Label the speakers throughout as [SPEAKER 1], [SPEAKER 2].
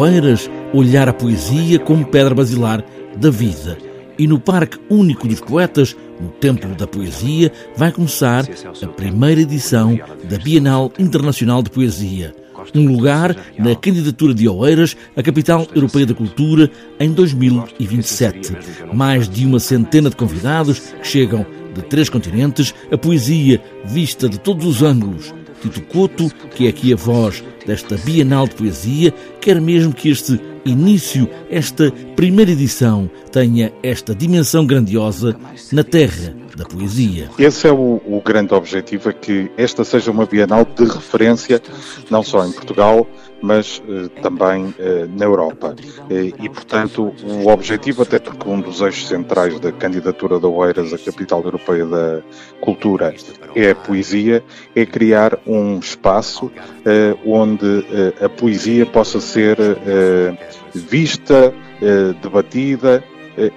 [SPEAKER 1] Oeiras, olhar a poesia como pedra basilar da vida. E no Parque Único dos Poetas, no Templo da Poesia, vai começar a primeira edição da Bienal Internacional de Poesia. Um lugar na candidatura de Oeiras à Capital Europeia da Cultura em 2027. Mais de uma centena de convidados que chegam de três continentes, a poesia vista de todos os ângulos. Tito Couto, que é aqui a voz desta Bienal de Poesia, quer mesmo que este início, esta primeira edição, tenha esta dimensão grandiosa na terra da poesia.
[SPEAKER 2] Esse é o, o, grande objetivo, é que esta seja uma Bienal de referência, não só em Portugal, mas eh, também eh, na Europa. E, portanto, o objetivo, até porque um dos eixos centrais da candidatura da Oeiras à Capital Europeia da Cultura é a poesia, é criar um espaço eh, onde eh, a poesia possa ser eh, vista, debatida,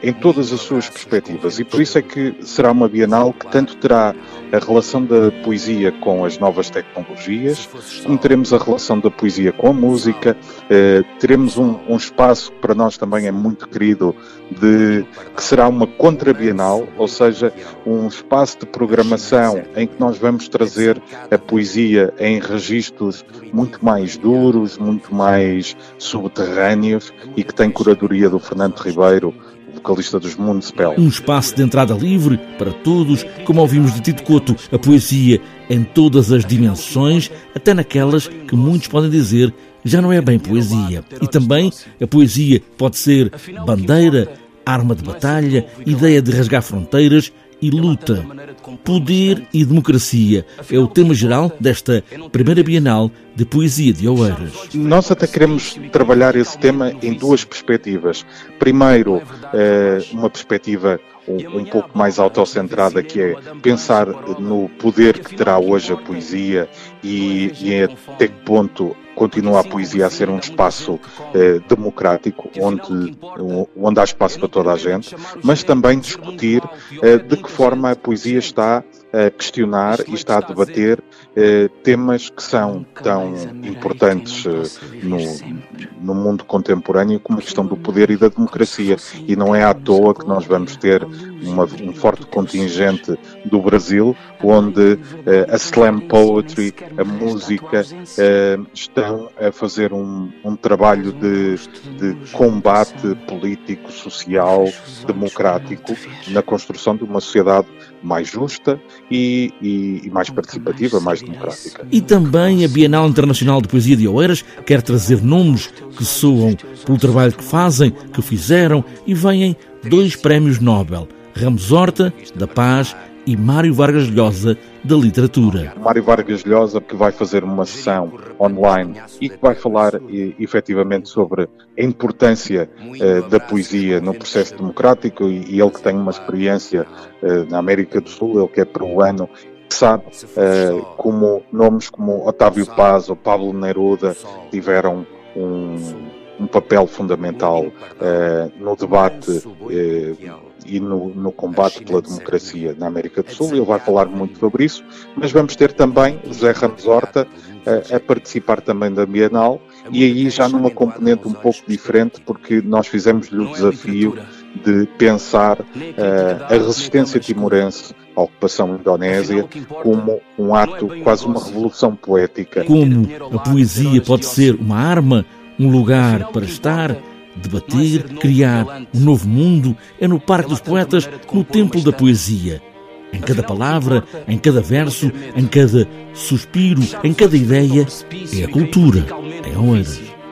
[SPEAKER 2] em todas as suas perspectivas. E por isso é que será uma Bienal que tanto terá a relação da poesia com as novas tecnologias, como teremos a relação da poesia com a música, eh, teremos um, um, espaço que para nós também é muito querido, de, que será uma contra-bienal, ou seja, um espaço de programação em que nós vamos trazer a poesia em registros muito mais duros, muito mais subterrâneos e que tem curadoria do Fernando Ribeiro, vocalista dos Municipal.
[SPEAKER 1] Um espaço de entrada livre para todos, como ouvimos de Tito Couto, a poesia em todas as dimensões, até naquelas que muitos podem dizer já não é bem poesia. E também a poesia pode ser bandeira, arma de batalha, ideia de rasgar fronteiras e luta. Poder e democracia é o tema geral desta primeira Bienal de Poesia de Oeiras.
[SPEAKER 2] Nós até queremos trabalhar esse tema em duas perspectivas. Primeiro, eh, uma perspectiva um, pouco mais autocentrada, que é pensar no poder que terá hoje a poesia e, e até que ponto continua a poesia a ser um espaço eh, democrático, onde, onde há espaço para toda a gente, mas também discutir eh, de que forma a poesia está a questionar e está a debater eh, temas que são tão importantes eh, no, no mundo contemporâneo como a questão do poder e da democracia. E não é à toa que nós vamos ter uma, um forte contingente do Brasil, onde eh, a slam poetry, a música, estão a fazer um, um trabalho de, de combate político, social, democrático na construção de uma sociedade mais justa e, e, e, mais participativa, mais democrática.
[SPEAKER 1] E também a Bienal Internacional de Poesia de Oeiras quer trazer nomes que soam pelo trabalho que fazem, que fizeram e vêm dois prémios Nobel. Ramos Horta, da Paz, e Mário Vargas Llosa, da Literatura.
[SPEAKER 2] Mário Vargas Llosa, que vai fazer uma sessão online e que vai falar e, efetivamente sobre a importância uh, da poesia no processo democrático e, e, ele que tem uma experiência uh, na América do Sul, ele que é peruano, que sabe uh, como nomes como Otávio Paz ou Pablo Neruda tiveram um, um papel fundamental no debate e no, no, combate pela democracia na América do Sul. Ele vai falar muito sobre isso, mas vamos ter também José Ramos Horta a, a participar também da Bienal e aí já numa componente um pouco diferente, porque nós fizemos-lhe o desafio de pensar uh, a resistência timorense à ocupação indonésia como um ato, quase uma revolução poética.
[SPEAKER 1] Como a poesia pode ser uma arma, um lugar para estar, Debater, criar um novo mundo é no Parque dos Poetas, no Templo da Poesia. Em cada palavra, em cada verso, em cada suspiro, em cada ideia, é a cultura, é a Oeiras.